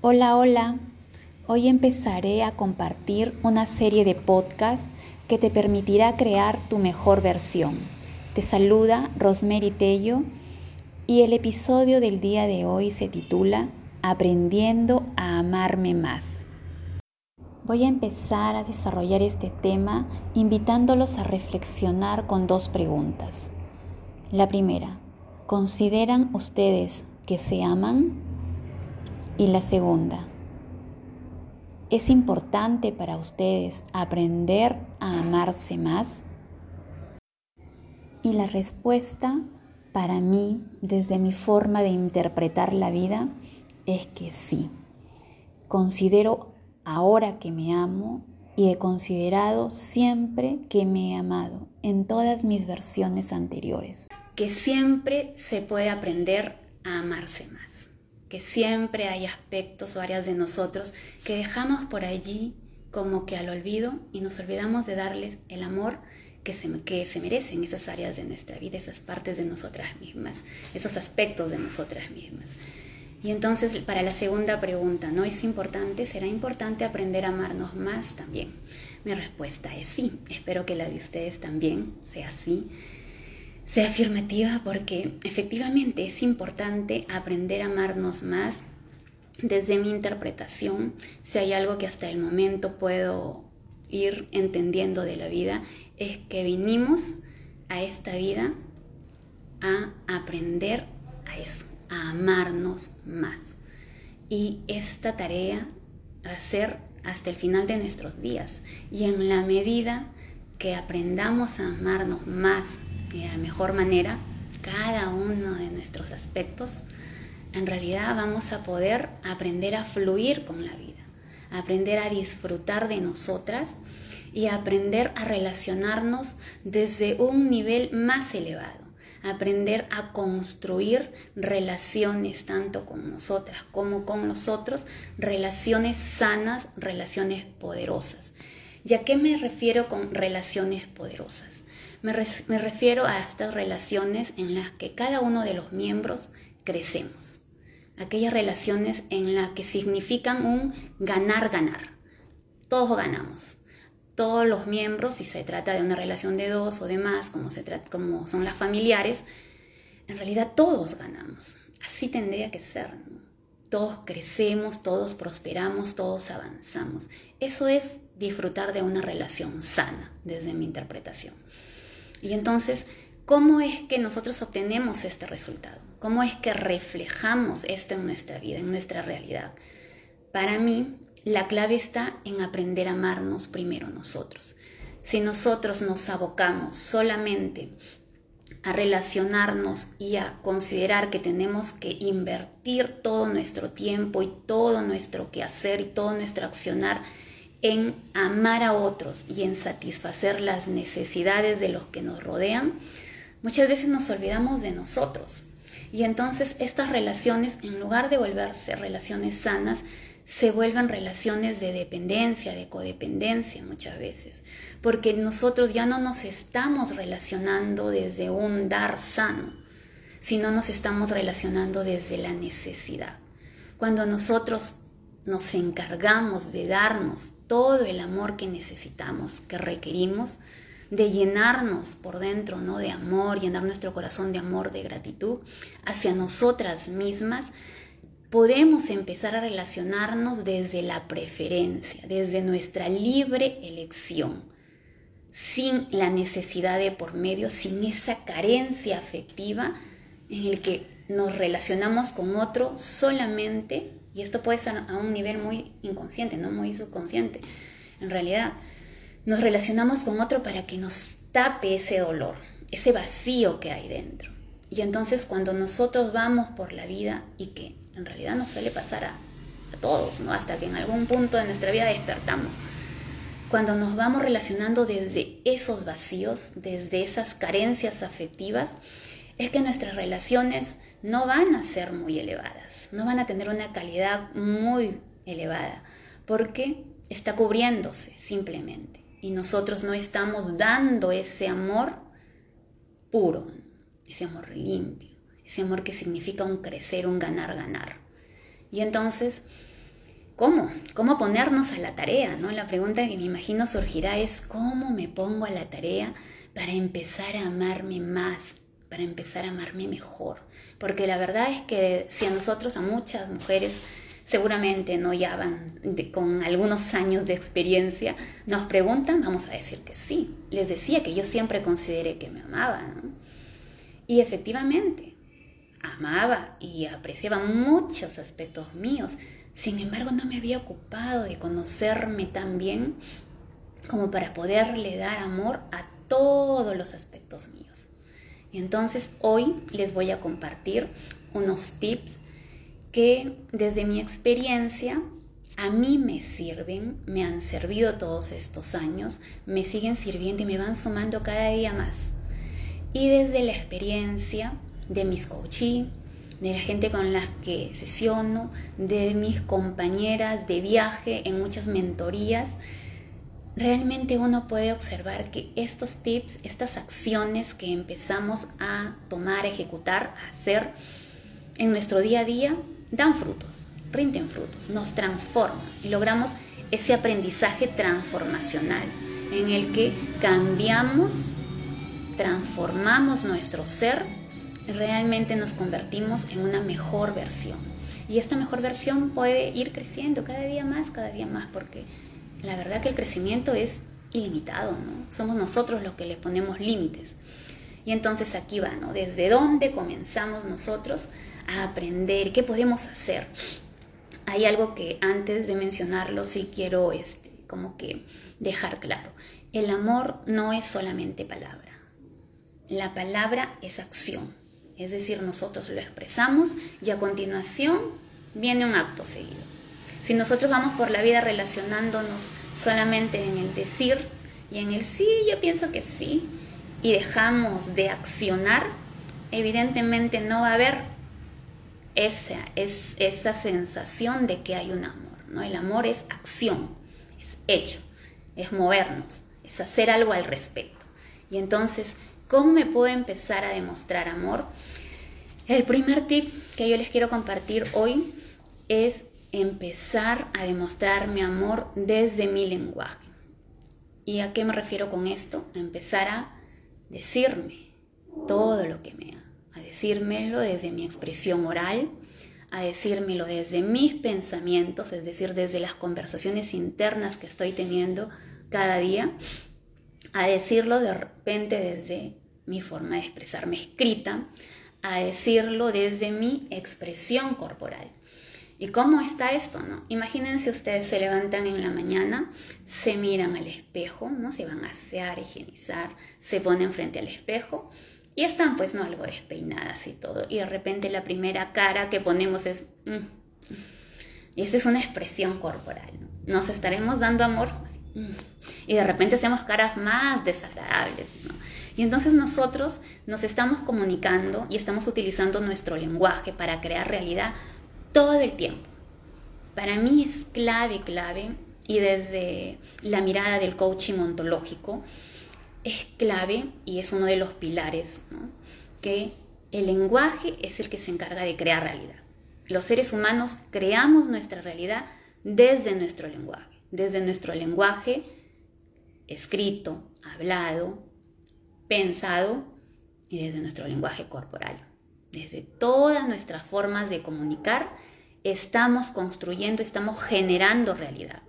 Hola, hola. Hoy empezaré a compartir una serie de podcasts que te permitirá crear tu mejor versión. Te saluda Rosemary Tello y el episodio del día de hoy se titula Aprendiendo a amarme más. Voy a empezar a desarrollar este tema invitándolos a reflexionar con dos preguntas. La primera, ¿consideran ustedes que se aman? Y la segunda, ¿es importante para ustedes aprender a amarse más? Y la respuesta para mí, desde mi forma de interpretar la vida, es que sí. Considero ahora que me amo y he considerado siempre que me he amado en todas mis versiones anteriores. Que siempre se puede aprender a amarse más que siempre hay aspectos o áreas de nosotros que dejamos por allí como que al olvido y nos olvidamos de darles el amor que se, que se merecen esas áreas de nuestra vida, esas partes de nosotras mismas, esos aspectos de nosotras mismas. Y entonces para la segunda pregunta, ¿no es importante? ¿Será importante aprender a amarnos más también? Mi respuesta es sí. Espero que la de ustedes también sea así sea afirmativa porque efectivamente es importante aprender a amarnos más. Desde mi interpretación, si hay algo que hasta el momento puedo ir entendiendo de la vida, es que vinimos a esta vida a aprender a eso, a amarnos más. Y esta tarea va a ser hasta el final de nuestros días. Y en la medida que aprendamos a amarnos más de la mejor manera cada uno de nuestros aspectos, en realidad vamos a poder aprender a fluir con la vida, aprender a disfrutar de nosotras y aprender a relacionarnos desde un nivel más elevado, aprender a construir relaciones tanto con nosotras como con los otros, relaciones sanas, relaciones poderosas. ¿Y a qué me refiero con relaciones poderosas? Me, refiero a estas relaciones en las que cada uno de los miembros crecemos. Aquellas relaciones en las que significan un ganar-ganar. Todos ganamos. Todos los miembros, si se trata de una relación de dos o de más, como, se como son las familiares, en realidad todos ganamos. Así tendría que ser. Todos crecemos, todos prosperamos, todos avanzamos. Eso es disfrutar de una relación sana, desde mi interpretación. Y entonces, ¿cómo es que nosotros obtenemos este resultado? ¿Cómo es que reflejamos esto en nuestra vida, en nuestra realidad? Para mí, la clave está en aprender a amarnos primero nosotros. Si nosotros nos abocamos solamente a relacionarnos y a considerar que tenemos que invertir todo nuestro tiempo y todo nuestro quehacer y todo nuestro accionar en amar a otros y en satisfacer las necesidades de los que nos rodean, muchas veces nos olvidamos de nosotros. Y entonces estas relaciones, en lugar de volverse relaciones sanas, se vuelven relaciones de dependencia, de codependencia muchas veces, porque nosotros ya no nos estamos relacionando desde un dar sano, sino nos estamos relacionando desde la necesidad. Cuando nosotros nos encargamos de darnos todo el amor que necesitamos, que requerimos, de llenarnos por dentro, ¿no? De amor, llenar nuestro corazón de amor, de gratitud hacia nosotras mismas, podemos empezar a relacionarnos desde la preferencia, desde nuestra libre elección, sin la necesidad de por medio, sin esa carencia afectiva en el que nos relacionamos con otro solamente y esto puede ser a un nivel muy inconsciente, no muy subconsciente. En realidad, nos relacionamos con otro para que nos tape ese dolor, ese vacío que hay dentro. Y entonces cuando nosotros vamos por la vida y que en realidad nos suele pasar a, a todos, ¿no? hasta que en algún punto de nuestra vida despertamos, cuando nos vamos relacionando desde esos vacíos, desde esas carencias afectivas, es que nuestras relaciones no van a ser muy elevadas, no van a tener una calidad muy elevada, porque está cubriéndose simplemente. Y nosotros no estamos dando ese amor puro, ese amor limpio, ese amor que significa un crecer, un ganar, ganar. Y entonces ¿cómo? ¿Cómo ponernos a la tarea? ¿no? La pregunta que me imagino surgirá es, ¿cómo me pongo a la tarea para empezar a amarme más, para empezar a amarme mejor? Porque la verdad es que si a nosotros, a muchas mujeres, seguramente no ya van con algunos años de experiencia, nos preguntan, vamos a decir que sí. Les decía que yo siempre consideré que me amaba. Y efectivamente, amaba y apreciaba muchos aspectos míos. Sin embargo, no me había ocupado de conocerme tan bien como para poderle dar amor a todos los aspectos míos. Y entonces hoy les voy a compartir unos tips que desde mi experiencia a mí me sirven, me han servido todos estos años, me siguen sirviendo y me van sumando cada día más. Y desde la experiencia de mis coaches, de la gente con la que sesiono, de mis compañeras de viaje en muchas mentorías, realmente uno puede observar que estos tips, estas acciones que empezamos a tomar, ejecutar, hacer en nuestro día a día, dan frutos, rinden frutos, nos transforman y logramos ese aprendizaje transformacional en el que cambiamos, transformamos nuestro ser, realmente nos convertimos en una mejor versión. Y esta mejor versión puede ir creciendo cada día más, cada día más, porque la verdad que el crecimiento es ilimitado, ¿no? Somos nosotros los que le ponemos límites. Y entonces aquí va, ¿no? Desde dónde comenzamos nosotros a aprender, qué podemos hacer. Hay algo que antes de mencionarlo sí quiero este, como que dejar claro. El amor no es solamente palabra. La palabra es acción. Es decir, nosotros lo expresamos y a continuación viene un acto seguido. Si nosotros vamos por la vida relacionándonos solamente en el decir y en el sí, yo pienso que sí, y dejamos de accionar, evidentemente no va a haber esa, es, esa sensación de que hay un amor. ¿no? El amor es acción, es hecho, es movernos, es hacer algo al respecto. Y entonces, ¿cómo me puedo empezar a demostrar amor? El primer tip que yo les quiero compartir hoy es empezar a demostrar mi amor desde mi lenguaje. ¿Y a qué me refiero con esto? A empezar a decirme todo lo que me ama a decírmelo desde mi expresión oral, a decírmelo desde mis pensamientos, es decir, desde las conversaciones internas que estoy teniendo cada día, a decirlo de repente desde mi forma de expresarme escrita, a decirlo desde mi expresión corporal. ¿Y cómo está esto? No? Imagínense ustedes se levantan en la mañana, se miran al espejo, ¿no? se van a asear, higienizar, se ponen frente al espejo y están pues no algo despeinadas y todo. Y de repente la primera cara que ponemos es... Mm". Y esa es una expresión corporal. ¿no? Nos estaremos dando amor. Mm". Y de repente hacemos caras más desagradables. Y entonces nosotros nos estamos comunicando y estamos utilizando nuestro lenguaje para crear realidad todo el tiempo. Para mí es clave, clave, y desde la mirada del coaching ontológico, es clave y es uno de los pilares, que el lenguaje es el que se encarga de crear realidad. Los seres humanos creamos nuestra realidad desde nuestro lenguaje, desde nuestro lenguaje escrito, hablado, pensado y desde nuestro lenguaje corporal. Desde todas nuestras formas de comunicar, estamos construyendo, estamos generando realidad.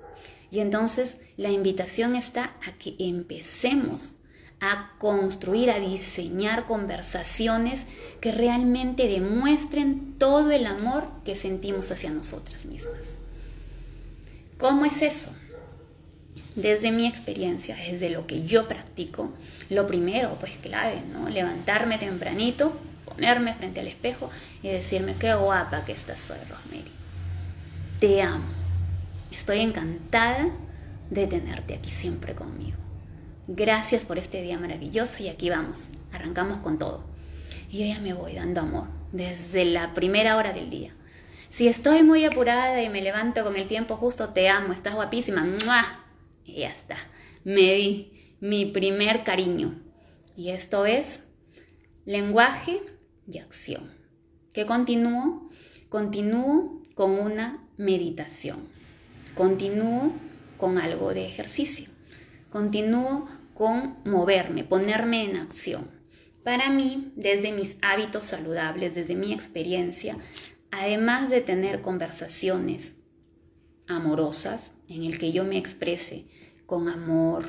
Y entonces la invitación está a que empecemos a construir, a diseñar conversaciones que realmente demuestren todo el amor que sentimos hacia nosotras mismas. ¿Cómo es eso? Desde mi experiencia, desde lo que yo practico, lo primero, pues clave, ¿no? Levantarme tempranito, ponerme frente al espejo y decirme qué guapa que estás soy, Rosemary. Te amo. Estoy encantada de tenerte aquí siempre conmigo. Gracias por este día maravilloso y aquí vamos, arrancamos con todo. Y yo me voy dando amor desde la primera hora del día. Si estoy muy apurada y me levanto con el tiempo justo, te amo, estás guapísima. Y ya está. Me di mi primer cariño. Y esto es lenguaje y acción. ¿Qué continúo? Continúo con una meditación. Continúo con algo de ejercicio. Continúo con moverme, ponerme en acción. Para mí, desde mis hábitos saludables, desde mi experiencia, además de tener conversaciones amorosas en el que yo me exprese con amor,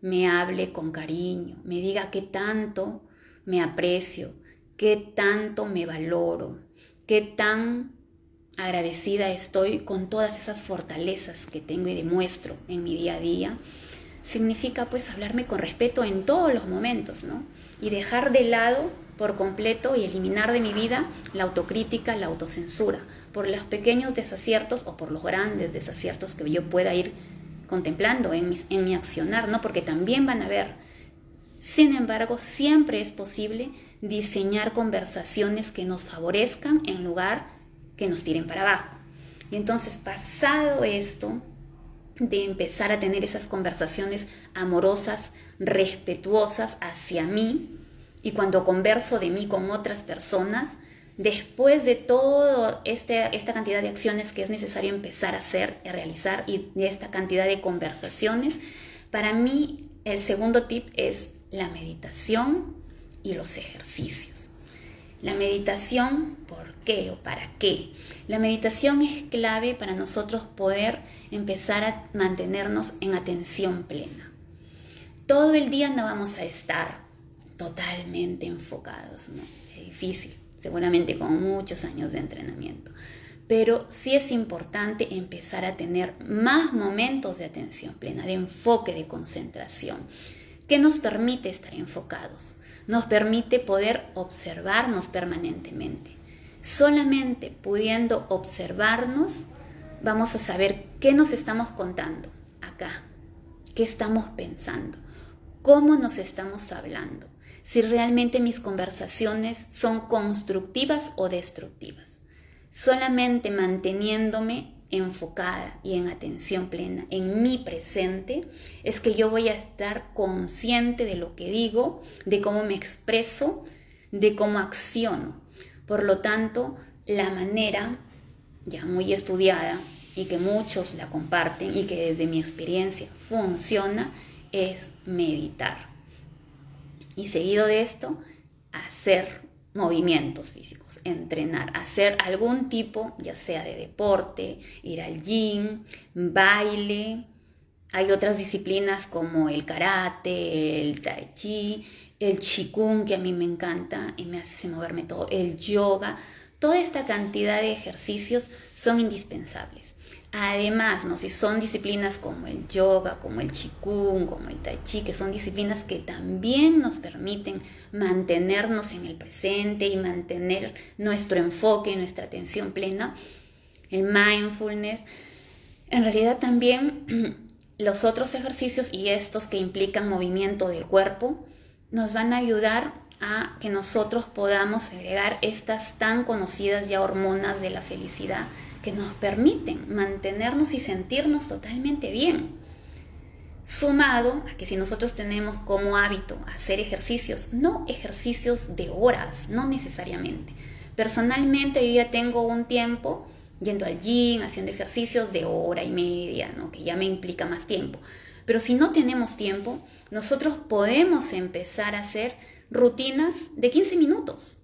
me hable con cariño, me diga qué tanto me aprecio, qué tanto me valoro, qué tan agradecida estoy con todas esas fortalezas que tengo y demuestro en mi día a día, significa pues hablarme con respeto en todos los momentos, ¿no? Y dejar de lado por completo y eliminar de mi vida la autocrítica, la autocensura, por los pequeños desaciertos o por los grandes desaciertos que yo pueda ir contemplando en, en mi accionar, ¿no? Porque también van a haber. Sin embargo, siempre es posible diseñar conversaciones que nos favorezcan en lugar que nos tiren para abajo. Y entonces, pasado esto, de empezar a tener esas conversaciones amorosas, respetuosas hacia mí, y cuando converso de mí con otras personas, después de toda este, esta cantidad de acciones que es necesario empezar a hacer, a realizar, y de esta cantidad de conversaciones, para mí el segundo tip es la meditación y los ejercicios. La meditación, ¿por qué o para qué? La meditación es clave para nosotros poder empezar a mantenernos en atención plena. Todo el día no vamos a estar totalmente enfocados, ¿no? Es difícil, seguramente con muchos años de entrenamiento. Pero sí es importante empezar a tener más momentos de atención plena, de enfoque, de concentración, que nos permite estar enfocados nos permite poder observarnos permanentemente. Solamente pudiendo observarnos, vamos a saber qué nos estamos contando acá, qué estamos pensando, cómo nos estamos hablando, si realmente mis conversaciones son constructivas o destructivas. Solamente manteniéndome enfocada y en atención plena en mi presente, es que yo voy a estar consciente de lo que digo, de cómo me expreso, de cómo acciono. Por lo tanto, la manera ya muy estudiada y que muchos la comparten y que desde mi experiencia funciona es meditar. Y seguido de esto, hacer movimientos físicos, entrenar, hacer algún tipo, ya sea de deporte, ir al gym, baile. Hay otras disciplinas como el karate, el tai chi, el qigong que a mí me encanta y me hace moverme todo, el yoga. Toda esta cantidad de ejercicios son indispensables. Además, ¿no? si son disciplinas como el yoga, como el qigong, como el tai chi, que son disciplinas que también nos permiten mantenernos en el presente y mantener nuestro enfoque, y nuestra atención plena, el mindfulness, en realidad también los otros ejercicios y estos que implican movimiento del cuerpo nos van a ayudar a que nosotros podamos agregar estas tan conocidas ya hormonas de la felicidad que nos permiten mantenernos y sentirnos totalmente bien. Sumado a que si nosotros tenemos como hábito hacer ejercicios, no ejercicios de horas, no necesariamente. Personalmente yo ya tengo un tiempo yendo al gym, haciendo ejercicios de hora y media, ¿no? que ya me implica más tiempo. Pero si no tenemos tiempo, nosotros podemos empezar a hacer rutinas de 15 minutos.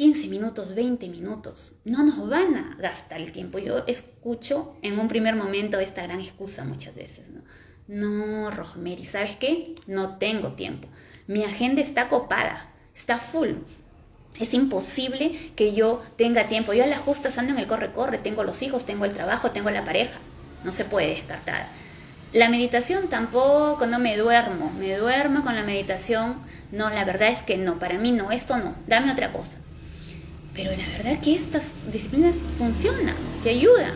15 minutos, 20 minutos, no nos van a gastar el tiempo. Yo escucho en un primer momento esta gran excusa muchas veces, ¿no? No, Rosemary, ¿sabes qué? No tengo tiempo. Mi agenda está copada, está full. Es imposible que yo tenga tiempo. Yo a la justa ando en el corre-corre, tengo los hijos, tengo el trabajo, tengo la pareja. No se puede descartar. La meditación tampoco, no me duermo. Me duermo con la meditación. No, la verdad es que no, para mí no, esto no. Dame otra cosa. Pero la verdad que estas disciplinas funcionan, te ayudan.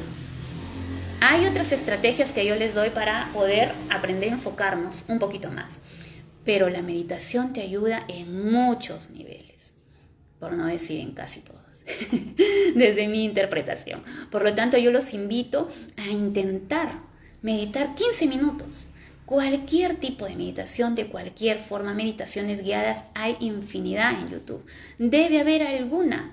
Hay otras estrategias que yo les doy para poder aprender a enfocarnos un poquito más. Pero la meditación te ayuda en muchos niveles, por no decir en casi todos, desde mi interpretación. Por lo tanto, yo los invito a intentar meditar 15 minutos. Cualquier tipo de meditación, de cualquier forma, meditaciones guiadas, hay infinidad en YouTube. Debe haber alguna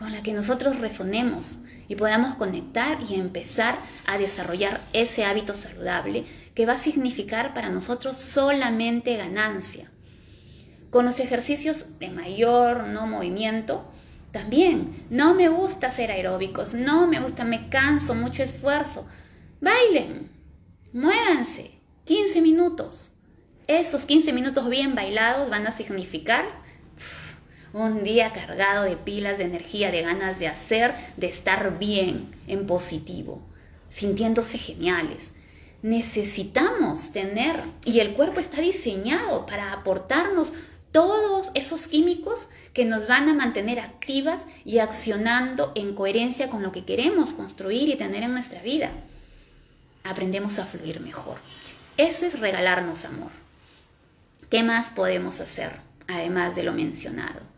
con la que nosotros resonemos y podamos conectar y empezar a desarrollar ese hábito saludable que va a significar para nosotros solamente ganancia. Con los ejercicios de mayor no movimiento, también no me gusta hacer aeróbicos, no me gusta, me canso, mucho esfuerzo. Bailen, muévanse, 15 minutos. Esos 15 minutos bien bailados van a significar un día cargado de pilas, de energía, de ganas de hacer, de estar bien, en positivo, sintiéndose geniales. Necesitamos tener, y el cuerpo está diseñado para aportarnos todos esos químicos que nos van a mantener activas y accionando en coherencia con lo que queremos construir y tener en nuestra vida. Aprendemos a fluir mejor. Eso es regalarnos amor. ¿Qué más podemos hacer, además de lo mencionado?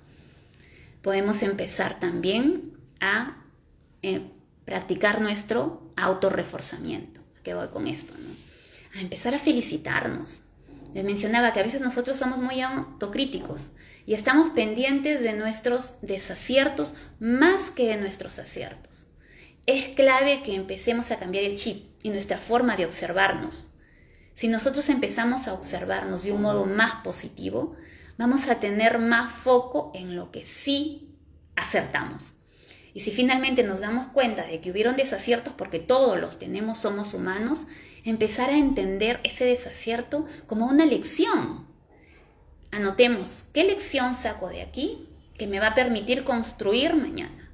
Podemos empezar también a eh, practicar nuestro autorreforzamiento. ¿A qué voy con esto? A empezar a felicitarnos. Les mencionaba que a veces nosotros somos muy autocríticos y estamos pendientes de nuestros desaciertos más que de nuestros aciertos. Es clave que empecemos a cambiar el chip y nuestra forma de observarnos. Si nosotros empezamos a observarnos de un modo más positivo, vamos a tener más foco en lo que sí acertamos. Y si finalmente nos damos cuenta de que hubieron desaciertos, porque todos los tenemos, somos humanos, empezar a entender ese desacierto como una lección. Anotemos, ¿qué lección saco de aquí que me va a permitir construir mañana?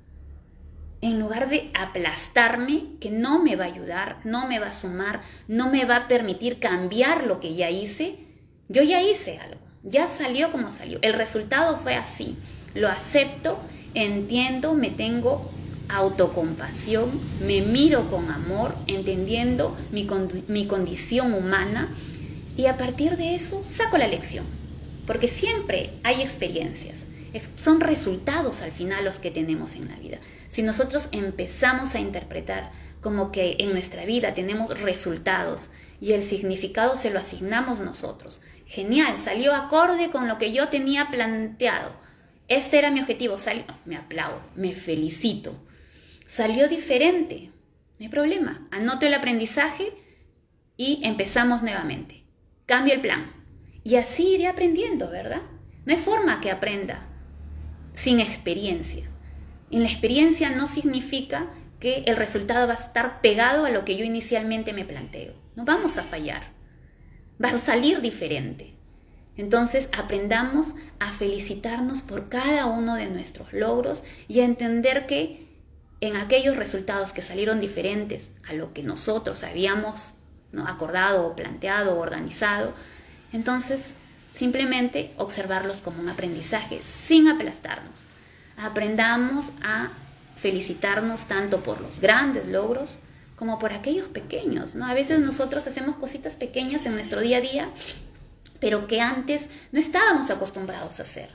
En lugar de aplastarme, que no me va a ayudar, no me va a sumar, no me va a permitir cambiar lo que ya hice, yo ya hice algo. Ya salió como salió. El resultado fue así. Lo acepto, entiendo, me tengo autocompasión, me miro con amor, entendiendo mi, mi condición humana y a partir de eso saco la lección. Porque siempre hay experiencias, son resultados al final los que tenemos en la vida. Si nosotros empezamos a interpretar como que en nuestra vida tenemos resultados y el significado se lo asignamos nosotros. Genial, salió acorde con lo que yo tenía planteado. Este era mi objetivo, salió, me aplaudo, me felicito. Salió diferente, no hay problema. Anoto el aprendizaje y empezamos nuevamente. Cambio el plan. Y así iré aprendiendo, ¿verdad? No hay forma que aprenda sin experiencia. En la experiencia no significa que el resultado va a estar pegado a lo que yo inicialmente me planteo. No vamos a fallar. Va a salir diferente. Entonces aprendamos a felicitarnos por cada uno de nuestros logros y a entender que en aquellos resultados que salieron diferentes a lo que nosotros habíamos ¿no? acordado, planteado o organizado, entonces simplemente observarlos como un aprendizaje sin aplastarnos. Aprendamos a felicitarnos tanto por los grandes logros como por aquellos pequeños, ¿no? A veces nosotros hacemos cositas pequeñas en nuestro día a día, pero que antes no estábamos acostumbrados a hacer.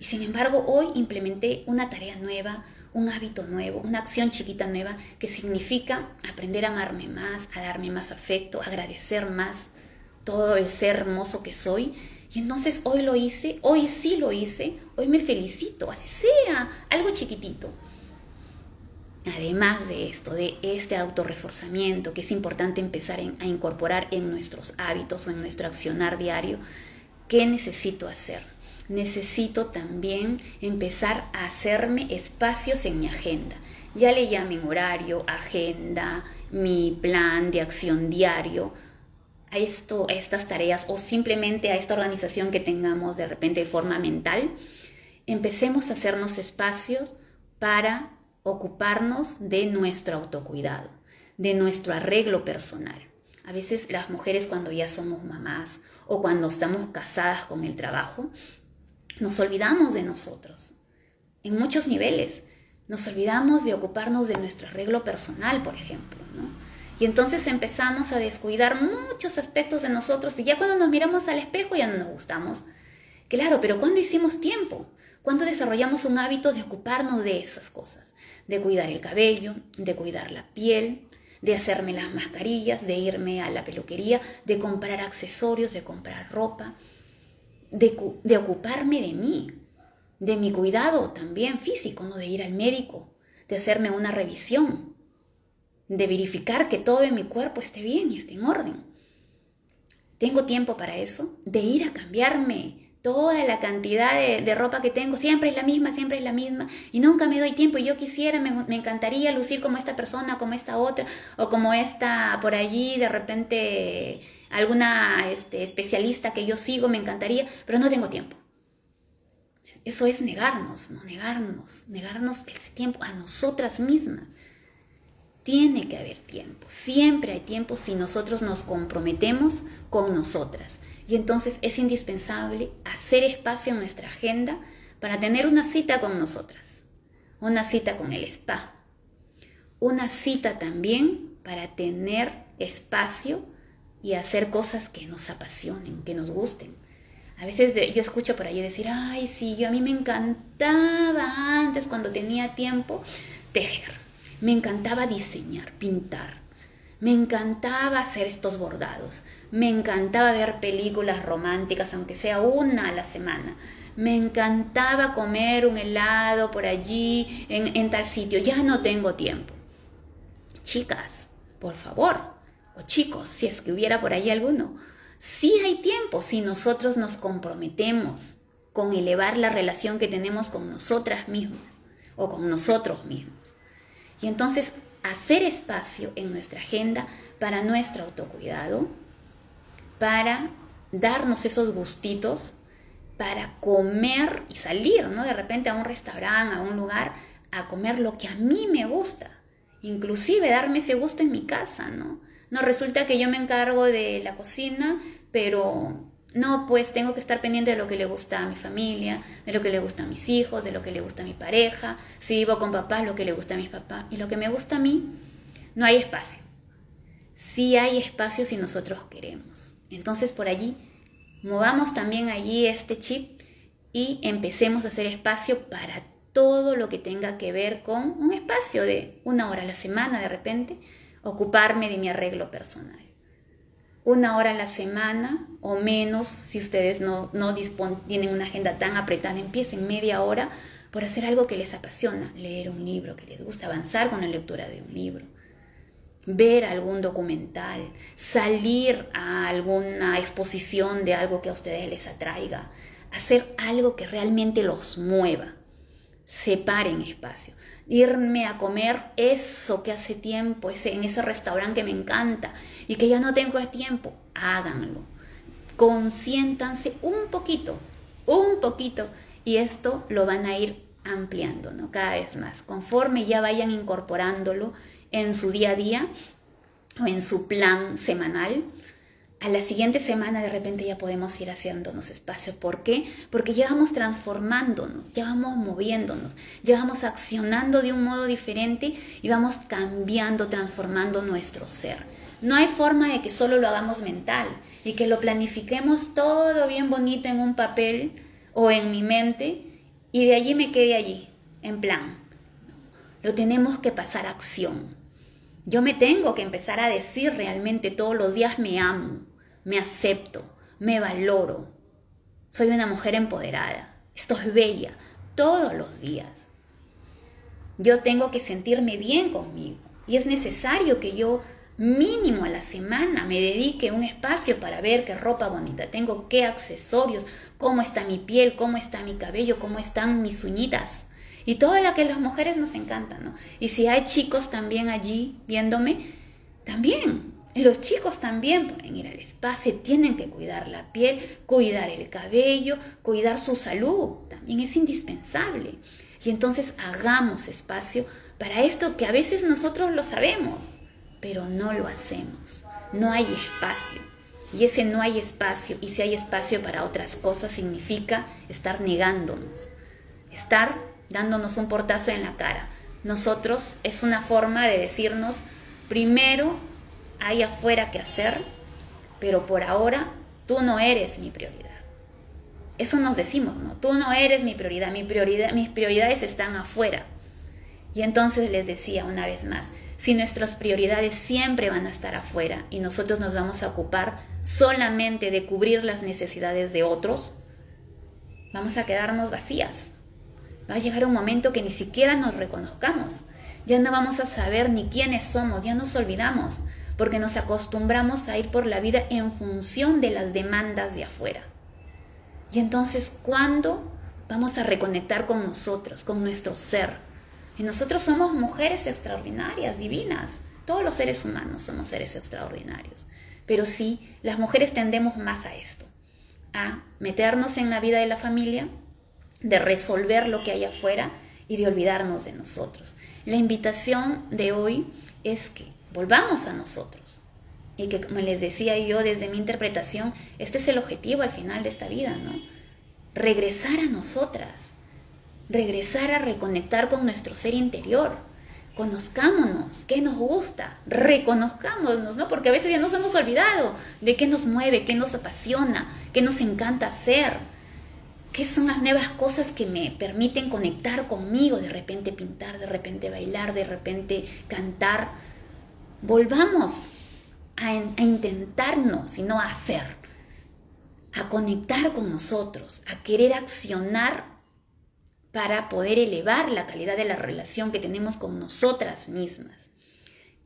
Y sin embargo, hoy implementé una tarea nueva, un hábito nuevo, una acción chiquita nueva que significa aprender a amarme más, a darme más afecto, agradecer más todo el ser hermoso que soy. Y entonces hoy lo hice, hoy sí lo hice, hoy me felicito, así sea, algo chiquitito. Además de esto, de este autorreforzamiento que es importante empezar a incorporar en nuestros hábitos o en nuestro accionar diario, ¿qué necesito hacer? Necesito también empezar a hacerme espacios en mi agenda. Ya le llamen horario, agenda, mi plan de acción diario, a, esto, a estas tareas o simplemente a esta organización que tengamos de repente de forma mental, empecemos a hacernos espacios para ocuparnos de nuestro autocuidado, de nuestro arreglo personal. A veces las mujeres cuando ya somos mamás o cuando estamos casadas con el trabajo, nos olvidamos de nosotros. En muchos niveles, nos olvidamos de ocuparnos de nuestro arreglo personal, por ejemplo. Y entonces empezamos a descuidar muchos aspectos de nosotros y ya cuando nos miramos al espejo ya no nos gustamos. Claro, pero ¿cuándo hicimos tiempo? ¿Cuándo desarrollamos un hábito de ocuparnos de esas cosas? De cuidar el cabello, de cuidar la piel, de hacerme las mascarillas, de irme a la peluquería, de comprar accesorios, de comprar ropa, de, de ocuparme de mí, de mi cuidado también físico, ¿no? de ir al médico, de hacerme una revisión, de verificar que todo en mi cuerpo esté bien y esté en orden. Tengo tiempo para eso, de ir a cambiarme toda la cantidad de, ropa que tengo, siempre es la misma, siempre es la misma, y nunca me doy tiempo. Y yo quisiera, me, me, encantaría lucir como esta persona, como esta otra, o como esta por allí, de repente alguna este, especialista que yo sigo, me encantaría, pero no tengo tiempo. Eso es negarnos, ¿no? Negarnos, negarnos ese tiempo a nosotras mismas. Tiene que haber tiempo, siempre hay tiempo si nosotros nos comprometemos con nosotras. Y entonces es indispensable hacer espacio en nuestra agenda para tener una cita con nosotras, una cita con el spa, una cita también para tener espacio y hacer cosas que nos apasionen, que nos gusten. A veces yo escucho por ahí decir, ay, sí, yo a mí me encantaba antes cuando tenía tiempo tejer, me encantaba diseñar, pintar, me encantaba hacer estos bordados, me encantaba ver películas románticas, aunque sea una a la semana, me encantaba comer un helado por allí, en, tal sitio, ya no tengo tiempo. Chicas, por favor, o chicos, si es que hubiera por ahí alguno, Sí hay tiempo si nosotros nos comprometemos con elevar la relación que tenemos con nosotras mismas o con nosotros mismos. Y entonces hacer espacio en nuestra agenda para nuestro autocuidado, para darnos esos gustitos, para comer y salir, ¿no? De repente a un restaurante, a un lugar, a comer lo que a mí me gusta. Inclusive darme ese gusto en mi casa, ¿no? No resulta que yo me encargo de la cocina, pero no, pues tengo que estar pendiente de lo que le gusta a mi familia, de lo que le gusta a mis hijos, de lo que le gusta a mi pareja, si vivo con papás, lo que le gusta a mis papás y lo que me gusta a mí, no hay espacio. Sí hay espacio si nosotros queremos. Entonces por allí, movamos también allí este chip y empecemos a hacer espacio para todo lo que tenga que ver con un espacio de una hora a la semana de repente, ocuparme de mi arreglo personal. Una hora a la semana o menos, si ustedes no, no tienen una agenda tan apretada, empiecen media hora por hacer algo que les apasiona, leer un libro que les gusta, avanzar con la lectura de un libro, ver algún documental, salir a alguna exposición de algo que a ustedes les atraiga, hacer algo que realmente los mueva separen espacio. Irme a comer eso que hace tiempo, ese, en ese restaurante que me encanta y que ya no tengo tiempo, háganlo. Consiéntanse un poquito, un poquito, y esto lo van a ir ampliando, ¿no? Cada vez más. Conforme ya vayan incorporándolo en su día a día o en su plan semanal, a la siguiente semana de repente ya podemos ir haciéndonos espacio. ¿Por qué? Porque ya vamos transformándonos, ya vamos moviéndonos, ya vamos accionando de un modo diferente y vamos cambiando, transformando nuestro ser. No hay forma de que solo lo hagamos mental y que lo planifiquemos todo bien bonito en un papel o en mi mente y de allí me quede allí, en plan. Lo tenemos que pasar acción. Yo me tengo que empezar a decir realmente todos los días me amo, me acepto, me valoro. Soy una mujer empoderada, estoy bella todos los días. Yo tengo que sentirme bien conmigo y es necesario que yo mínimo a la semana me dedique un espacio para ver qué ropa bonita tengo, qué accesorios, cómo está mi piel, cómo está mi cabello, cómo están mis uñitas. Y todo lo que las mujeres nos encanta, ¿no? Y si hay chicos también allí viéndome, también los chicos también pueden ir al espacio, tienen que cuidar la piel, cuidar el cabello, cuidar su salud, también es indispensable. Y entonces hagamos espacio para esto que a veces nosotros lo sabemos, pero no lo hacemos. No hay espacio. Y ese no hay espacio, y si hay espacio para otras cosas, significa estar negándonos, estar dándonos un portazo en la cara. Nosotros es una forma de decirnos, primero hay afuera que hacer, pero por ahora tú no eres mi prioridad. Eso nos decimos, ¿no? Tú no eres mi prioridad, mi prioridad mis prioridades están afuera. Y entonces les decía una vez más, si nuestras prioridades siempre van a estar afuera y nosotros nos vamos a ocupar solamente de cubrir las necesidades de otros, vamos a quedarnos vacías. Va a llegar un momento que ni siquiera nos reconozcamos Ya no vamos a saber ni quiénes somos, ya nos olvidamos, porque nos acostumbramos a ir por la vida en función de las demandas de afuera. Y entonces, ¿cuándo vamos a reconectar con nosotros, con nuestro ser? Y nosotros somos mujeres extraordinarias, divinas. Todos los seres humanos somos seres extraordinarios. Pero sí, las mujeres tendemos más a esto, a meternos en la vida de la familia, de resolver lo que hay afuera y de olvidarnos de nosotros. La invitación de hoy es que volvamos a nosotros y que, como les decía yo desde mi interpretación, este es el objetivo al final de esta vida, ¿no? Regresar a nosotras, regresar a reconectar con nuestro ser interior. Conozcámonos, qué nos gusta, reconozcámonos, ¿no? Porque a veces ya nos hemos olvidado de qué nos mueve, qué nos apasiona, qué nos encanta hacer ¿Qué son las nuevas cosas que me permiten conectar conmigo? De repente pintar, de repente bailar, de repente cantar. Volvamos a, a intentarnos y no a hacer, a conectar con nosotros, a querer accionar para poder elevar la calidad de la relación que tenemos con nosotras mismas.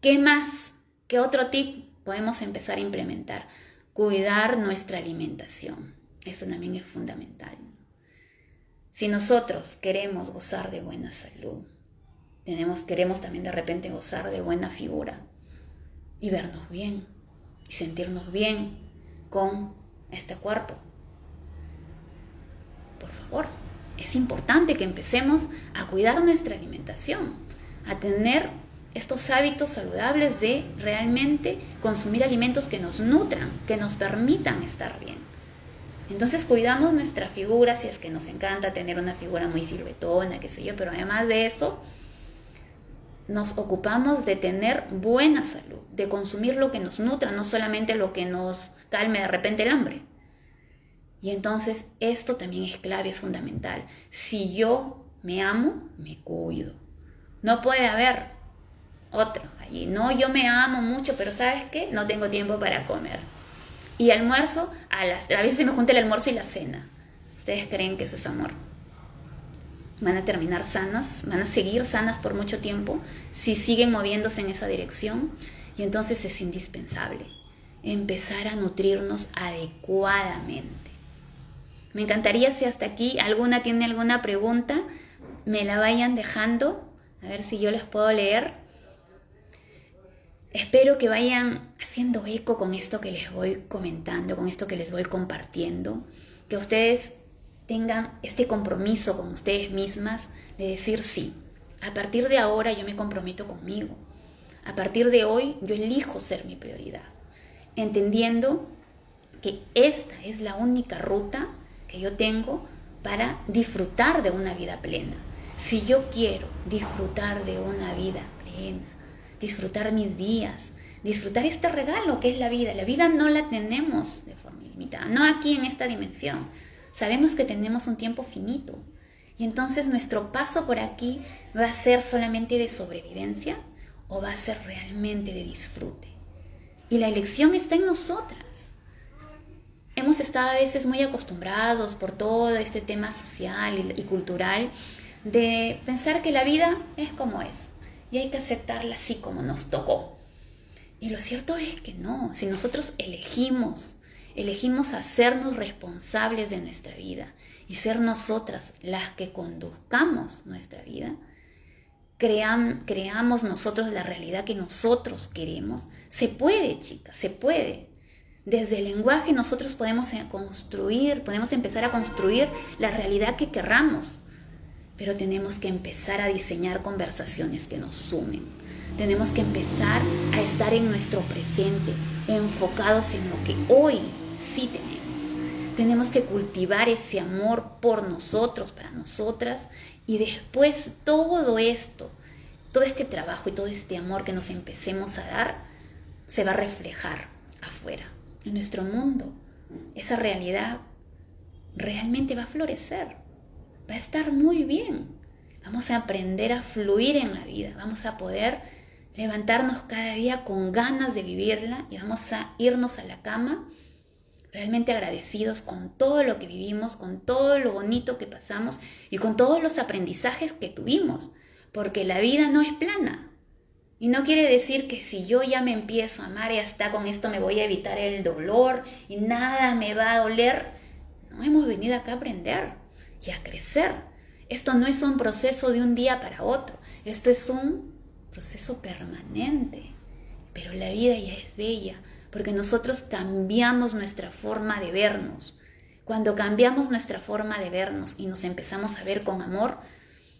¿Qué más? ¿Qué otro tip podemos empezar a implementar? Cuidar nuestra alimentación. Eso también es fundamental. Si nosotros queremos gozar de buena salud, tenemos, queremos también de repente gozar de buena figura y vernos bien y sentirnos bien con este cuerpo. Por favor, es importante que empecemos a cuidar nuestra alimentación, a tener estos hábitos saludables de realmente consumir alimentos que nos nutran, que nos permitan estar bien. Entonces cuidamos nuestra figura, si es que nos encanta tener una figura muy silvetona, qué sé yo, pero además de eso, nos ocupamos de tener buena salud, de consumir lo que nos nutra, no solamente lo que nos calme de repente el hambre. Y entonces esto también es clave, es fundamental. Si yo me amo, me cuido. No puede haber otro allí. No, yo me amo mucho, pero ¿sabes qué? No tengo tiempo para comer. Y almuerzo, a, las, a veces se me junta el almuerzo y la cena. ¿Ustedes creen que eso es amor? Van a terminar sanas, van a seguir sanas por mucho tiempo si siguen moviéndose en esa dirección. Y entonces es indispensable empezar a nutrirnos adecuadamente. Me encantaría si hasta aquí alguna tiene alguna pregunta, me la vayan dejando, a ver si yo les puedo leer. Espero que vayan haciendo eco con esto que les voy comentando, con esto que les voy compartiendo, que ustedes tengan este compromiso con ustedes mismas de decir sí. A partir de ahora yo me comprometo conmigo. A partir de hoy yo elijo ser mi prioridad, entendiendo que esta es la única ruta que yo tengo para disfrutar de una vida plena. Si yo quiero disfrutar de una vida plena, disfrutar mis días, disfrutar este regalo que es la vida. La vida no la tenemos de forma ilimitada, no aquí en esta dimensión. Sabemos que tenemos un tiempo finito. Y entonces nuestro paso por aquí va a ser solamente de sobrevivencia o va a ser realmente de disfrute. Y la elección está en nosotras. Hemos estado a veces muy acostumbrados por todo este tema social y, cultural de pensar que la vida es como es y hay que aceptarla así como nos tocó. Y lo cierto es que no, si nosotros elegimos, elegimos hacernos responsables de nuestra vida y ser nosotras las que conduzcamos nuestra vida, creamos nosotros la realidad que nosotros queremos, se puede, chicas, se puede. Desde el lenguaje nosotros podemos construir, podemos empezar a construir la realidad que querramos pero tenemos que empezar a diseñar conversaciones que nos sumen. Tenemos que empezar a estar en nuestro presente, enfocados en lo que hoy sí tenemos. Tenemos que cultivar ese amor por nosotros, para nosotras, y después todo esto, todo este trabajo y todo este amor que nos empecemos a dar, se va a reflejar afuera, en nuestro mundo. Esa realidad realmente va a florecer va a estar muy bien. Vamos a aprender a fluir en la vida, vamos a poder levantarnos cada día con ganas de vivirla y vamos a irnos a la cama realmente agradecidos con todo lo que vivimos, con todo lo bonito que pasamos y con todos los aprendizajes que tuvimos. porque la vida no es plana. Y no quiere decir que si yo ya me empiezo a amar y hasta con esto me voy a evitar el dolor y nada me va a doler. No hemos venido acá a aprender y a crecer. Esto no es un proceso de un día para otro. Esto es un proceso permanente. Pero la vida ya es bella porque nosotros cambiamos nuestra forma de vernos. Cuando cambiamos nuestra forma de vernos y nos empezamos a ver con amor,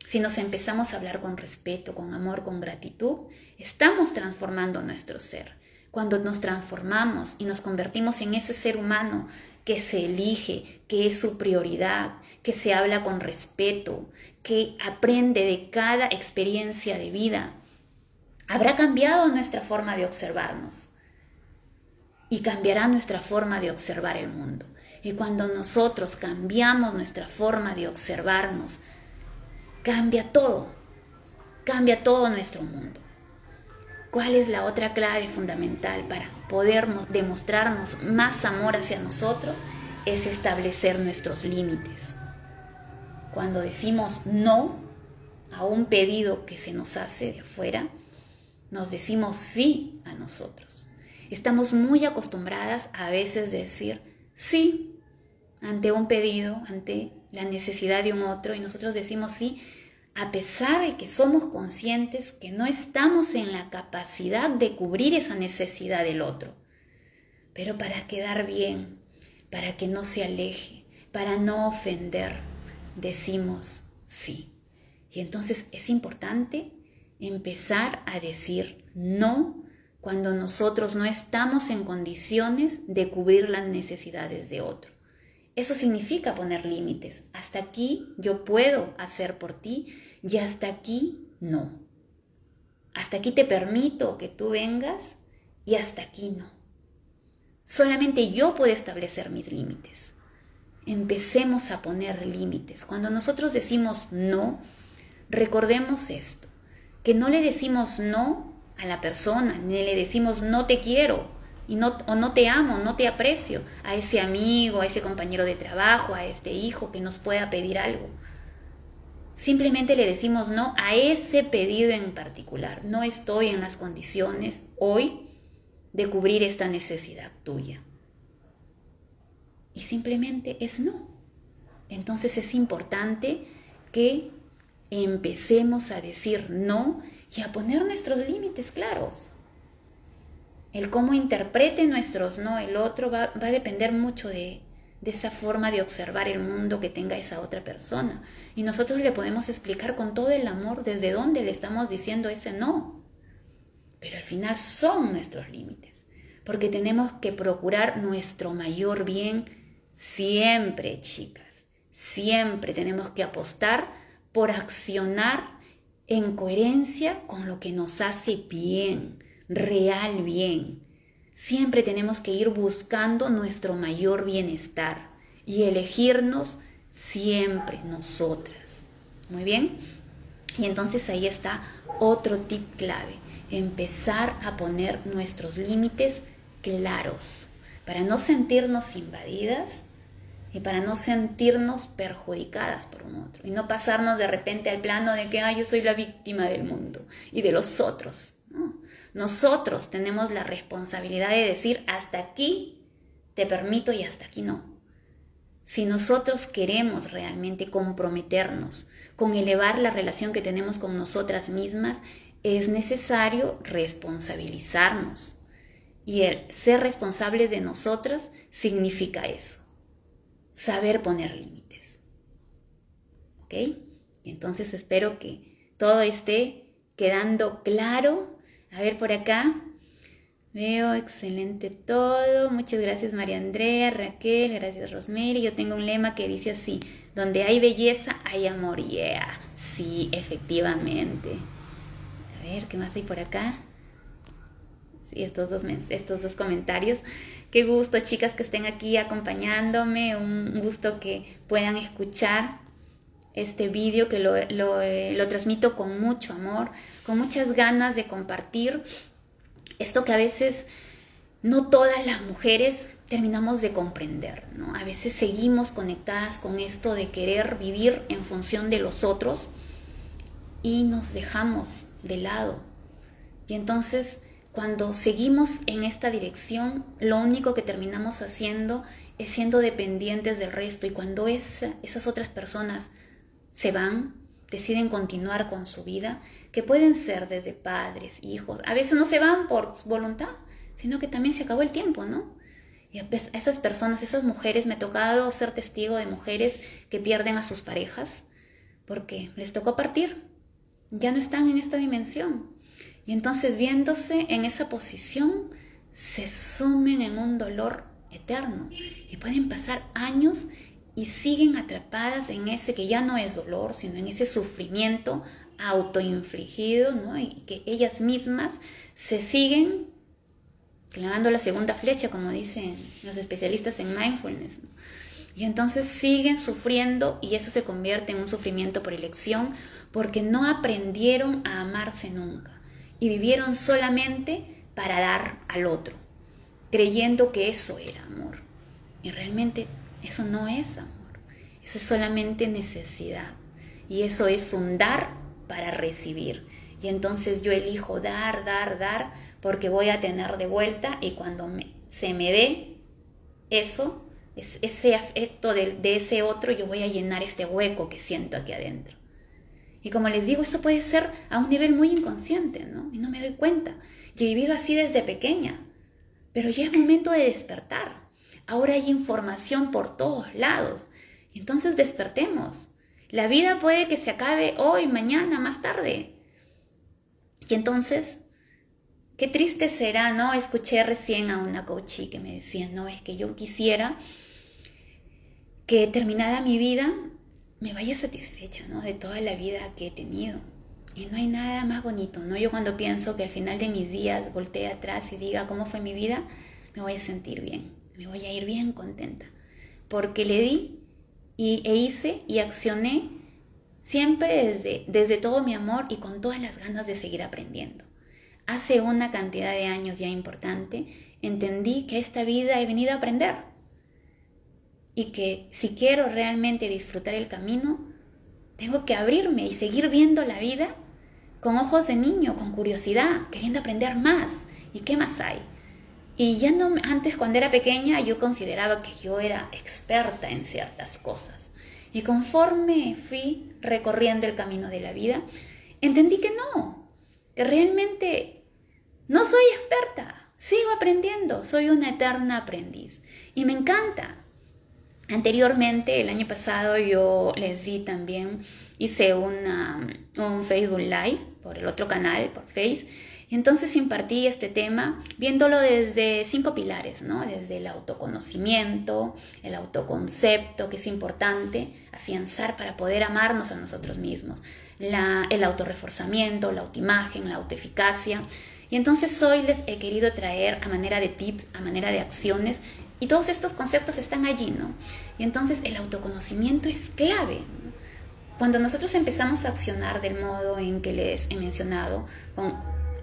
si nos empezamos a hablar con respeto, con amor, con gratitud, estamos transformando nuestro ser. Cuando nos transformamos y nos convertimos en ese ser humano que se elige, que es su prioridad, que se habla con respeto, que aprende de cada experiencia de vida, habrá cambiado nuestra forma de observarnos y cambiará nuestra forma de observar el mundo. Y cuando nosotros cambiamos nuestra forma de observarnos, cambia todo, cambia todo nuestro mundo. ¿Cuál es la otra clave fundamental para poder demostrarnos más amor hacia nosotros? Es establecer nuestros límites. Cuando decimos no a un pedido que se nos hace de afuera, nos decimos sí a nosotros. Estamos muy acostumbradas a veces decir sí ante un pedido, ante la necesidad de un otro y nosotros decimos sí, a pesar de que somos conscientes que no estamos en la capacidad de cubrir esa necesidad del otro. Pero para quedar bien, para que no se aleje, para no ofender, decimos sí. Y entonces es importante empezar a decir no cuando nosotros no estamos en condiciones de cubrir las necesidades de otro. Eso significa poner límites. Hasta aquí yo puedo hacer por ti y hasta aquí no. Hasta aquí te permito que tú vengas y hasta aquí no. Solamente yo puedo establecer mis límites. Empecemos a poner límites. Cuando nosotros decimos no, recordemos esto, que no le decimos no a la persona, ni le decimos no te quiero, y no, o no te amo, no te aprecio a ese amigo, a ese compañero de trabajo, a este hijo que nos pueda pedir algo. Simplemente le decimos no a ese pedido en particular. No estoy en las condiciones hoy de cubrir esta necesidad tuya. Y simplemente es no. Entonces es importante que empecemos a decir no y a poner nuestros límites claros. El cómo interprete nuestros no el otro va, a depender mucho de, de esa forma de observar el mundo que tenga esa otra persona. Y nosotros le podemos explicar con todo el amor desde dónde le estamos diciendo ese no. Pero al final son nuestros límites, porque tenemos que procurar nuestro mayor bien siempre, chicas. Siempre tenemos que apostar por accionar en coherencia con lo que nos hace bien real bien. Siempre tenemos que ir buscando nuestro mayor bienestar y elegirnos siempre nosotras. Muy bien. Y entonces ahí está otro tip clave. Empezar a poner nuestros límites claros para no sentirnos invadidas y para no sentirnos perjudicadas por un otro y no pasarnos de repente al plano de que yo soy la víctima del mundo y de los otros. Nosotros tenemos la responsabilidad de decir hasta aquí te permito y hasta aquí no. Si nosotros queremos realmente comprometernos con elevar la relación que tenemos con nosotras mismas, es necesario responsabilizarnos. Y el ser responsables de nosotras significa eso, saber poner límites. ¿Ok? Entonces espero que todo esté quedando claro a ver por acá. Veo excelente todo. Muchas gracias María Andrea, Raquel, gracias Rosemary. Yo tengo un lema que dice así, donde hay belleza hay amor. Yeah, sí, efectivamente. A ver, ¿qué más hay por acá? Sí, estos dos, estos dos comentarios. Qué gusto, chicas, que estén aquí acompañándome. Un gusto que puedan escuchar este vídeo que lo, eh, lo, transmito con mucho amor, con muchas ganas de compartir esto que a veces no todas las mujeres terminamos de comprender, ¿no? A veces seguimos conectadas con esto de querer vivir en función de los otros y nos dejamos de lado. Y entonces cuando seguimos en esta dirección, lo único que terminamos haciendo es siendo dependientes del resto y cuando esas otras personas se van, deciden continuar con su vida, que pueden ser desde padres, hijos, a veces no se van por voluntad, sino que también se acabó el tiempo, ¿no? Y a esas personas, esas mujeres, me ha tocado ser testigo de mujeres que pierden a sus parejas porque les tocó partir, ya no están en esta dimensión. Y entonces viéndose en esa posición, se sumen en un dolor eterno y pueden pasar años y siguen atrapadas en ese que ya no es dolor, sino en ese sufrimiento autoinfligido, ¿no? Y que ellas mismas se siguen clavando la segunda flecha, como dicen los especialistas en mindfulness. Y entonces siguen sufriendo y eso se convierte en un sufrimiento por elección porque no aprendieron a amarse nunca y vivieron solamente para dar al otro, creyendo que eso era amor. Y realmente eso no es amor, eso es solamente necesidad. Y eso es un dar para recibir. Y entonces yo elijo dar, dar, dar, porque voy a tener de vuelta y cuando se me dé eso, ese afecto de, de ese otro, yo voy a llenar este hueco que siento aquí adentro. Y como les digo, eso puede ser a un nivel muy inconsciente, ¿no? Y no me doy cuenta. Yo he vivido así desde pequeña, pero ya es momento de despertar. Ahora hay información por todos lados. Entonces despertemos. La vida puede que se acabe hoy, mañana, más tarde. Y entonces, qué triste será, ¿no? Escuché recién a una coachí que me decía, no, es que yo quisiera que terminada mi vida me vaya satisfecha, ¿no? De toda la vida que he tenido. Y no hay nada más bonito, ¿no? Yo cuando pienso que al final de mis días voltee atrás y diga cómo fue mi vida, me voy a sentir bien, me voy a ir bien contenta. Porque le di y, e hice y accioné siempre desde, desde todo mi amor y con todas las ganas de seguir aprendiendo. Hace una cantidad de años ya importante, entendí que esta vida he venido a aprender y que si quiero realmente disfrutar el camino, tengo que abrirme y seguir viendo la vida con ojos de niño, con curiosidad, queriendo aprender más. ¿Y qué más hay? Y ya no, antes cuando era pequeña yo consideraba que yo era experta en ciertas cosas. Y conforme fui recorriendo el camino de la vida, entendí que no, que realmente no soy experta, sigo aprendiendo, soy una eterna aprendiz. Y me encanta, Anteriormente, el año pasado, yo les di también, hice una, un Facebook Live por el otro canal, por Face, entonces impartí este tema viéndolo desde cinco pilares, ¿no? Desde el autoconocimiento, el autoconcepto, que es importante afianzar para poder amarnos a nosotros mismos, la, el autorreforzamiento, la autoimagen, la autoeficacia. Y entonces hoy les he querido traer a manera de tips, a manera de acciones, y todos estos conceptos están allí, ¿no? Y entonces el autoconocimiento es clave. Cuando nosotros empezamos a accionar del modo en que les he mencionado, con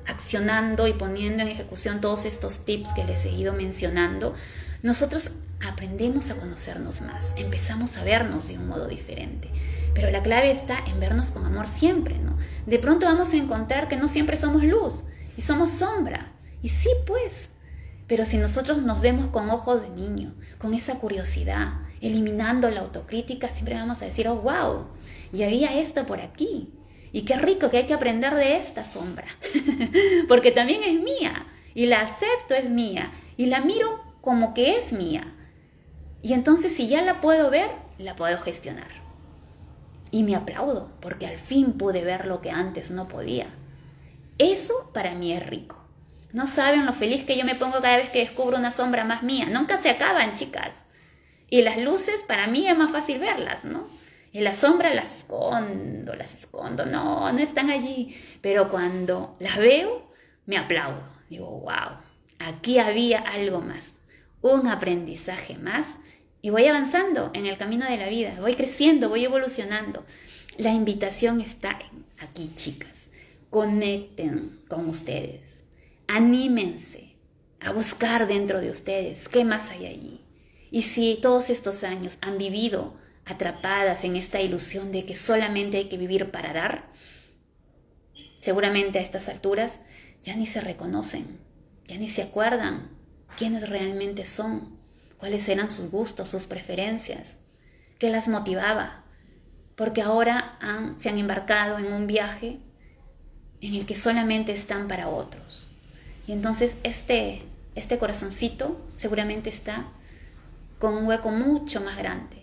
accionando y poniendo en ejecución todos estos tips que les he ido mencionando, nosotros aprendemos a conocernos más, empezamos a vernos de un modo diferente. Pero la clave está en vernos con amor siempre, ¿no? De pronto vamos a encontrar que no siempre somos luz y somos sombra. Y sí, pues, pero si nosotros nos vemos con ojos de niño, con esa curiosidad, eliminando la autocrítica, siempre vamos a decir, oh, wow, y había esto por aquí. Y qué rico que hay que aprender de esta sombra, porque también es mía, y la acepto es mía, y la miro como que es mía. Y entonces si ya la puedo ver, la puedo gestionar. Y me aplaudo, porque al fin pude ver lo que antes no podía. Eso para mí es rico. No saben lo feliz que yo me pongo cada vez que descubro una sombra más mía. Nunca se acaban, chicas. Y las luces, para mí es más fácil verlas, ¿no? Y la sombra las escondo, las escondo. No, no están allí. Pero cuando las veo, me aplaudo. Digo, wow, aquí había algo más. Un aprendizaje más. Y voy avanzando en el camino de la vida. Voy creciendo, voy evolucionando. La invitación está aquí, chicas. Conecten con ustedes anímense a buscar dentro de ustedes qué más hay allí. Y si todos estos años han vivido atrapadas en esta ilusión de que solamente hay que vivir para dar, Seguramente a estas alturas ya ni se reconocen, ya ni se acuerdan quiénes realmente son, cuáles eran sus gustos, sus preferencias, qué las motivaba, porque ahora se han embarcado en un viaje en el que solamente están para otros. Y entonces este, este corazoncito seguramente está con un hueco mucho más grande.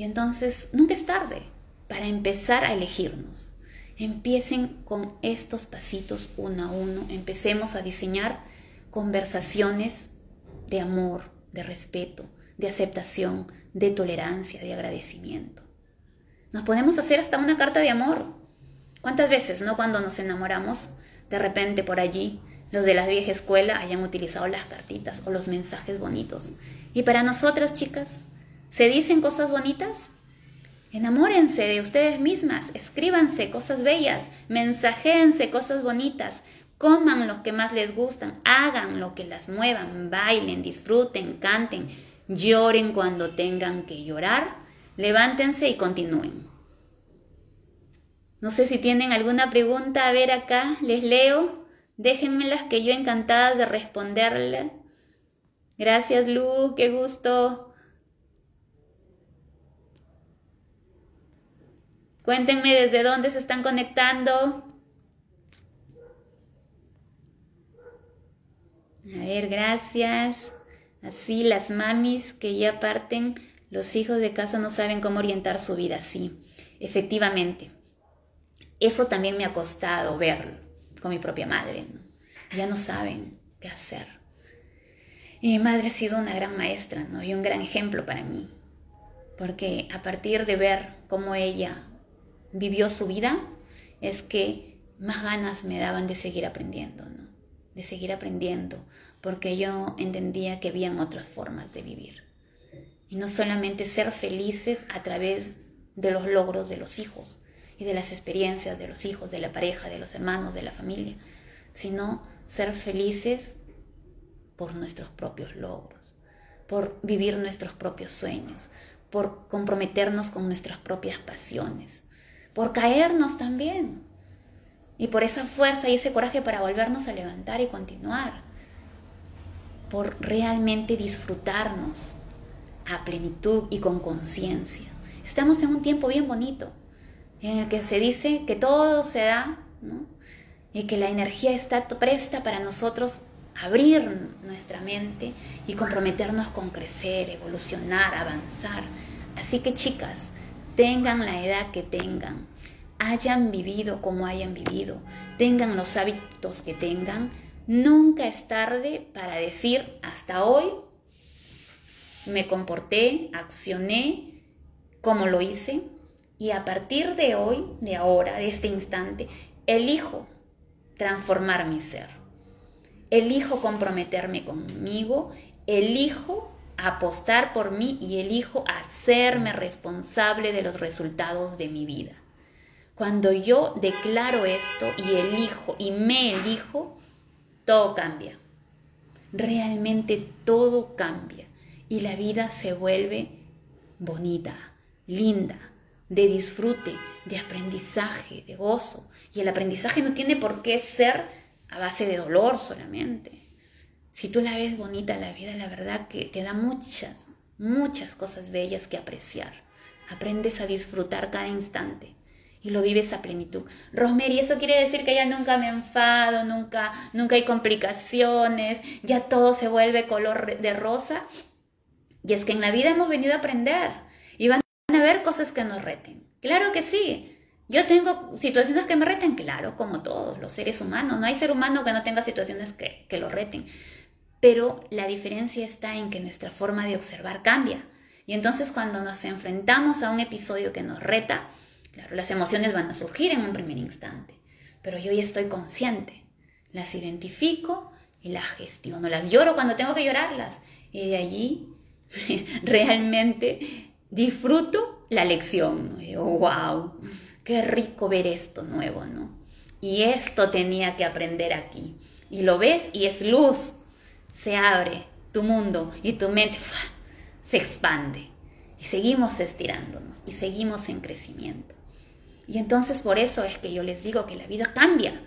Y entonces nunca es tarde para empezar a elegirnos. Empiecen con estos pasitos uno a uno. Empecemos a diseñar conversaciones de amor, de respeto, de aceptación, de tolerancia, de agradecimiento. Nos podemos hacer hasta una carta de amor. ¿Cuántas veces, no? Cuando nos enamoramos, de repente por allí, los de la vieja escuela hayan utilizado las cartitas o los mensajes bonitos. Y para nosotras, chicas, ¿se dicen cosas bonitas? Enamórense de ustedes mismas, escríbanse cosas bellas, mensajéense cosas bonitas, coman lo que más les gustan, hagan lo que las muevan, bailen, disfruten, canten, lloren cuando tengan que llorar, levántense y continúen. No sé si tienen alguna pregunta, a ver acá, les leo, déjenmelas que yo encantada de responderle. Gracias Lu, qué gusto. Cuéntenme desde dónde se están conectando. A ver, gracias. Así las mamis que ya parten, los hijos de casa no saben cómo orientar su vida. Sí, efectivamente. Eso también me ha costado verlo con mi propia madre. Ya no saben qué hacer. Y mi madre ha sido una gran maestra ¿no? y un gran ejemplo para mí. Porque a partir de ver cómo ella vivió su vida, es que más ganas me daban de seguir aprendiendo, ¿no? De seguir aprendiendo, porque yo entendía que habían otras formas de vivir. Y no solamente ser felices a través de los logros de los hijos y de las experiencias de los hijos, de la pareja, de los hermanos, de la familia, sino ser felices por nuestros propios logros, por vivir nuestros propios sueños, por comprometernos con nuestras propias pasiones, por caernos también. Y por esa fuerza y ese coraje para volvernos a levantar y continuar. Por realmente disfrutarnos a plenitud y con conciencia. Estamos en un tiempo bien bonito, en el que se dice que todo se da, y que la energía está presta para nosotros abrir nuestra mente y comprometernos con crecer, evolucionar, avanzar. Así que chicas, tengan la edad que tengan, hayan vivido como hayan vivido, tengan los hábitos que tengan, nunca es tarde para decir hasta hoy me comporté, accioné como lo hice y a partir de hoy, de ahora, de este instante, elijo transformar mi ser. Elijo comprometerme conmigo, elijo apostar por mí y elijo hacerme responsable de los resultados de mi vida. Cuando yo declaro esto y elijo y me elijo, todo cambia. Realmente todo cambia y la vida se vuelve bonita, linda, de disfrute, de aprendizaje, de gozo. Y el aprendizaje no tiene por qué ser a base de dolor solamente. Si tú la ves bonita la vida, la verdad que te da muchas, muchas cosas bellas que apreciar. Aprendes a disfrutar cada instante y lo vives a plenitud. Rosemary, eso quiere decir que ya nunca me enfado, nunca, nunca hay complicaciones, ya todo se vuelve color de rosa. Y es que en la vida hemos venido a aprender y van a haber cosas que nos reten. Claro que sí. Yo tengo situaciones que me reten, claro, como todos los seres humanos. No hay ser humano que no tenga situaciones que, que lo reten pero la diferencia está en que nuestra forma de observar cambia. Y entonces cuando nos enfrentamos a un episodio que nos reta, claro, las emociones van a surgir en un primer instante, pero yo ya estoy consciente, las identifico y las gestiono, las lloro cuando tengo que llorarlas y de allí realmente disfruto la lección. wow, qué rico ver esto nuevo, ¿no? Y esto tenía que aprender aquí. Y lo ves y es luz, se abre tu mundo y tu mente se expande. Y seguimos estirándonos y seguimos en crecimiento. Y entonces por eso es que yo les digo que la vida cambia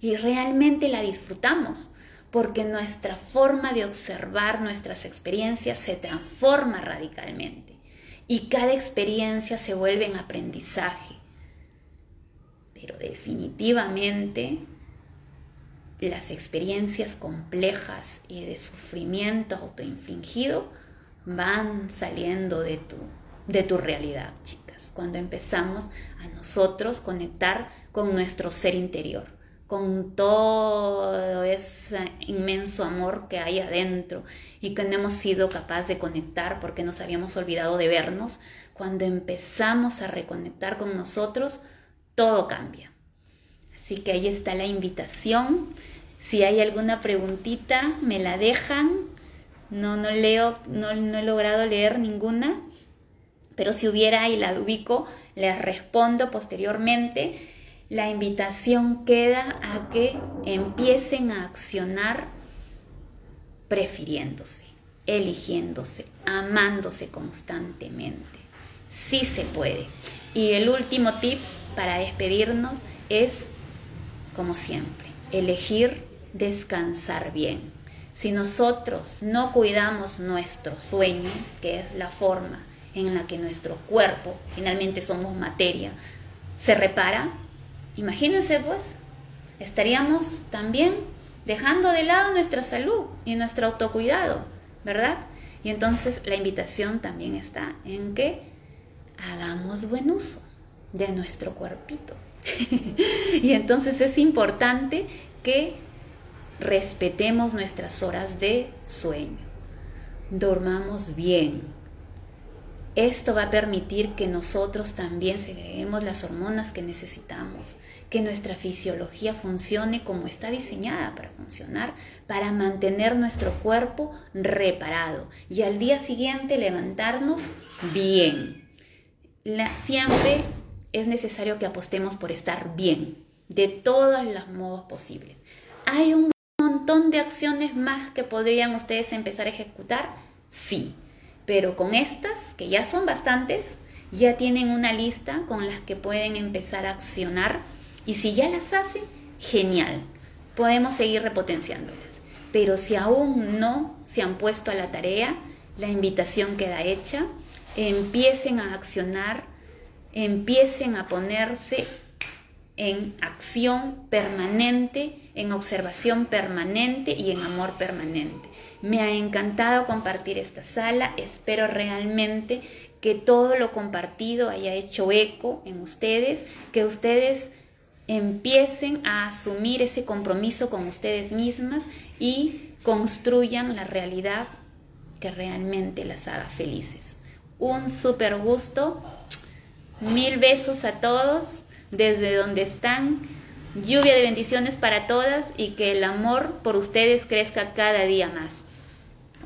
y realmente la disfrutamos, porque nuestra forma de observar nuestras experiencias se transforma radicalmente y cada experiencia se vuelve en aprendizaje. Pero definitivamente las experiencias complejas y de sufrimiento autoinfligido van saliendo de tu, de tu realidad, chicas, cuando empezamos a nosotros conectar con nuestro ser interior, con todo ese inmenso amor que hay adentro y que no hemos sido capaces de conectar porque nos habíamos olvidado de vernos, cuando empezamos a reconectar con nosotros, todo cambia. Así que ahí está la invitación. Si hay alguna preguntita, me la dejan. No, no leo, no, no he logrado leer ninguna, pero si hubiera y la ubico, les respondo posteriormente. La invitación queda a que empiecen a accionar prefiriéndose, eligiéndose, amándose constantemente. Sí se puede. Y el último tips para despedirnos es, como siempre, elegir descansar bien. Si nosotros no cuidamos nuestro sueño, que es la forma en la que nuestro cuerpo, finalmente somos materia, se repara, imagínense pues, estaríamos también dejando de lado nuestra salud y nuestro autocuidado, ¿verdad? Y entonces la invitación también está en que hagamos buen uso de nuestro cuerpito. y entonces es importante que respetemos nuestras horas de sueño, dormamos bien. Esto va a permitir que nosotros también segreguemos las hormonas que necesitamos, que nuestra fisiología funcione como está diseñada para funcionar, para mantener nuestro cuerpo reparado y al día siguiente levantarnos bien. siempre es necesario que apostemos por estar bien, de todos los modos posibles. Hay un montón de acciones más que podrían ustedes empezar a ejecutar, sí, pero con estas, que ya son bastantes, ya tienen una lista con las que pueden empezar a accionar. Y si ya las hacen, genial, podemos seguir repotenciándolas. Pero si aún no se han puesto a la tarea, la invitación queda hecha, empiecen a accionar empiecen a ponerse en acción permanente, en observación permanente y en amor permanente. Me ha encantado compartir esta sala, espero realmente que todo lo compartido haya hecho eco en ustedes, que ustedes empiecen a asumir ese compromiso con ustedes mismas y construyan la realidad que realmente las haga felices. Un super gusto Mil besos a todos desde donde están. Lluvia de bendiciones para todas y que el amor por ustedes crezca cada día más.